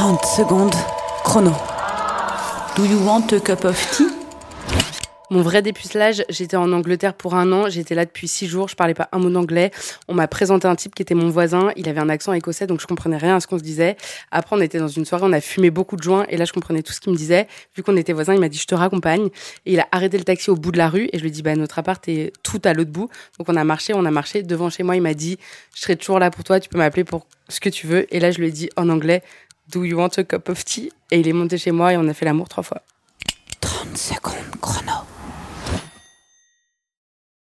30 secondes, chrono. Do you want a cup of tea? Mon vrai dépucelage, j'étais en Angleterre pour un an, j'étais là depuis six jours, je parlais pas un mot d'anglais. On m'a présenté un type qui était mon voisin, il avait un accent écossais, donc je comprenais rien à ce qu'on se disait. Après, on était dans une soirée, on a fumé beaucoup de joints, et là, je comprenais tout ce qu'il me disait. Vu qu'on était voisins, il m'a dit, je te raccompagne. Et il a arrêté le taxi au bout de la rue, et je lui ai dit, bah, notre appart est tout à l'autre bout. Donc on a marché, on a marché devant chez moi, il m'a dit, je serai toujours là pour toi, tu peux m'appeler pour ce que tu veux. Et là, je lui ai dit en anglais, Do you want a cup of tea? Et il est monté chez moi et on a fait l'amour trois fois. 30 secondes chrono.